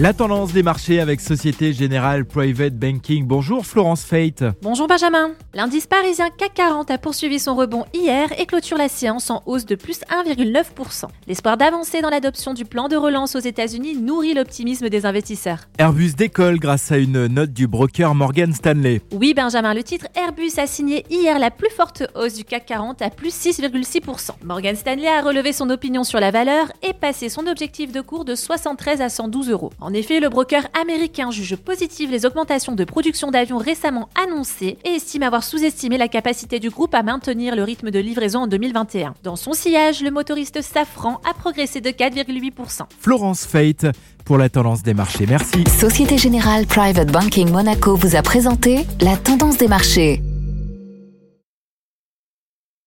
La tendance des marchés avec Société Générale Private Banking. Bonjour Florence Fate. Bonjour Benjamin. L'indice parisien CAC 40 a poursuivi son rebond hier et clôture la séance en hausse de plus 1,9%. L'espoir d'avancer dans l'adoption du plan de relance aux États-Unis nourrit l'optimisme des investisseurs. Airbus décolle grâce à une note du broker Morgan Stanley. Oui Benjamin, le titre Airbus a signé hier la plus forte hausse du CAC 40 à plus 6,6%. Morgan Stanley a relevé son opinion sur la valeur et passé son objectif de cours de 73 à 112 euros. En effet, le broker américain juge positive les augmentations de production d'avions récemment annoncées et estime avoir sous-estimé la capacité du groupe à maintenir le rythme de livraison en 2021. Dans son sillage, le motoriste Safran a progressé de 4,8%. Florence Fate pour la tendance des marchés. Merci. Société Générale Private Banking Monaco vous a présenté la tendance des marchés.